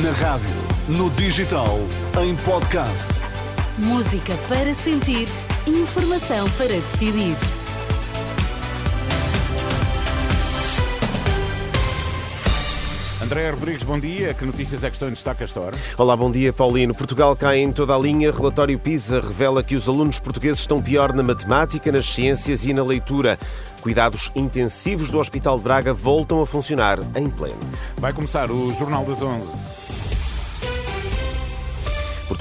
Na rádio, no digital, em podcast. Música para sentir, informação para decidir. André Rodrigues, bom dia. Que notícias é que estão em destaque esta hora? Olá, bom dia, Paulino. Portugal cai em toda a linha. Relatório PISA revela que os alunos portugueses estão pior na matemática, nas ciências e na leitura. Cuidados intensivos do Hospital de Braga voltam a funcionar em pleno. Vai começar o Jornal das Onze.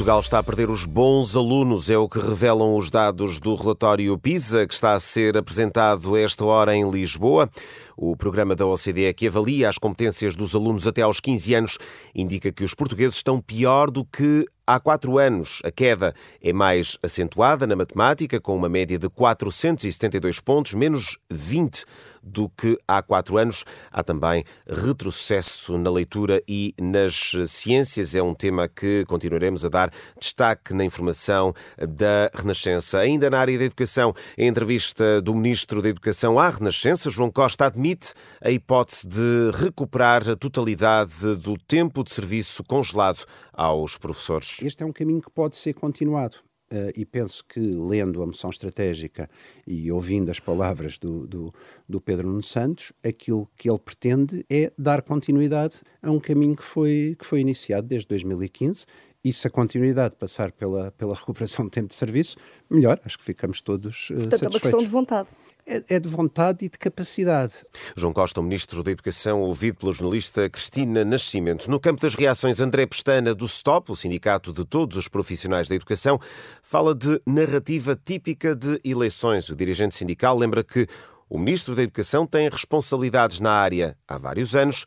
Portugal está a perder os bons alunos, é o que revelam os dados do relatório PISA, que está a ser apresentado esta hora em Lisboa. O programa da OCDE que avalia as competências dos alunos até aos 15 anos indica que os portugueses estão pior do que há quatro anos. A queda é mais acentuada na matemática, com uma média de 472 pontos, menos 20 do que há quatro anos. Há também retrocesso na leitura e nas ciências. É um tema que continuaremos a dar destaque na informação da Renascença. Ainda na área da educação, a entrevista do Ministro da Educação à Renascença, João Costa, admite a hipótese de recuperar a totalidade do tempo de serviço congelado aos professores. Este é um caminho que pode ser continuado. Uh, e penso que, lendo a moção estratégica e ouvindo as palavras do, do, do, Pedro Nuno Santos, aquilo que ele pretende é dar continuidade a um caminho que foi, que foi iniciado desde 2015 e se a continuidade passar pela, pela recuperação de tempo de serviço, melhor, acho que ficamos todos uh, Portanto, satisfeitos. é uma questão de vontade é, é de vontade e de capacidade. João Costa, o Ministro da Educação, ouvido pela jornalista Cristina Nascimento. No campo das reações, André Pestana, do STOP, o Sindicato de Todos os Profissionais da Educação, fala de narrativa típica de eleições. O dirigente sindical lembra que o Ministro da Educação tem responsabilidades na área há vários anos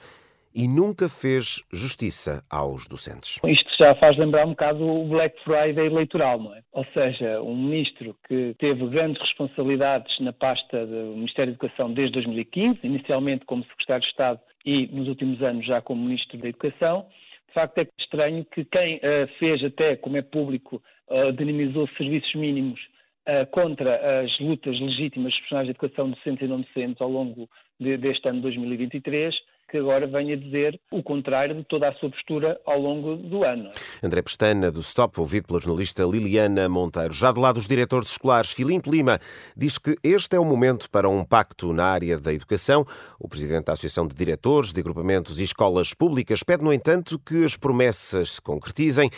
e nunca fez justiça aos docentes. Isto já faz lembrar um bocado o Black Friday eleitoral, não é? Ou seja, um ministro que teve grandes responsabilidades na pasta do Ministério da Educação desde 2015, inicialmente como Secretário de Estado e nos últimos anos já como Ministro da Educação. De facto, é estranho que quem uh, fez até, como é público, uh, dinamizou serviços mínimos uh, contra as lutas legítimas dos profissionais de educação docentes e não docentes ao longo de, deste ano 2023, que agora venha dizer o contrário de toda a sua postura ao longo do ano. André Pestana, do Stop, ouvido pela jornalista Liliana Monteiro. Já do lado dos diretores escolares, Filipe Lima diz que este é o momento para um pacto na área da educação. O presidente da Associação de Diretores de Agrupamentos e Escolas Públicas pede, no entanto, que as promessas se concretizem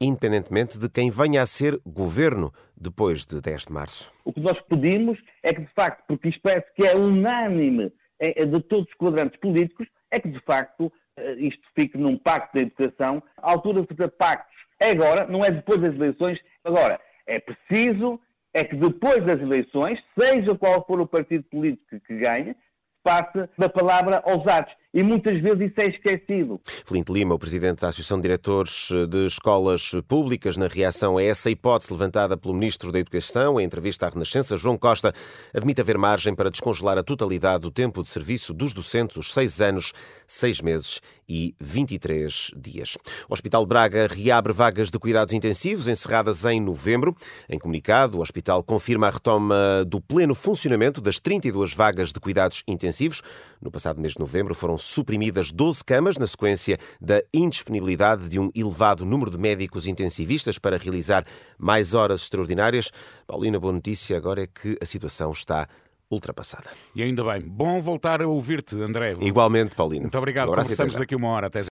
independentemente de quem venha a ser governo depois de 10 de março. O que nós pedimos é que, de facto, porque isto parece que é unânime de todos os quadrantes políticos, é que, de facto, eh, isto fique num pacto da educação. A altura de fazer pactos é agora, não é depois das eleições. Agora, é preciso é que depois das eleições, seja qual for o partido político que ganhe, passe da palavra aos atos. E muitas vezes isso é esquecido. Flint Lima, o presidente da Associação de Diretores de Escolas Públicas, na reação a essa hipótese levantada pelo Ministro da Educação, em entrevista à Renascença, João Costa, admite haver margem para descongelar a totalidade do tempo de serviço dos docentes, os seis anos, seis meses e 23 dias. O Hospital Braga reabre vagas de cuidados intensivos encerradas em novembro. Em comunicado, o hospital confirma a retoma do pleno funcionamento das 32 vagas de cuidados intensivos. No passado mês de novembro foram suprimidas 12 camas na sequência da indisponibilidade de um elevado número de médicos intensivistas para realizar mais horas extraordinárias. Paulina, boa notícia agora é que a situação está ultrapassada. E ainda bem. Bom voltar a ouvir-te, André. Igualmente, Paulino. Muito obrigado. Conversamos daqui uma hora. Até já.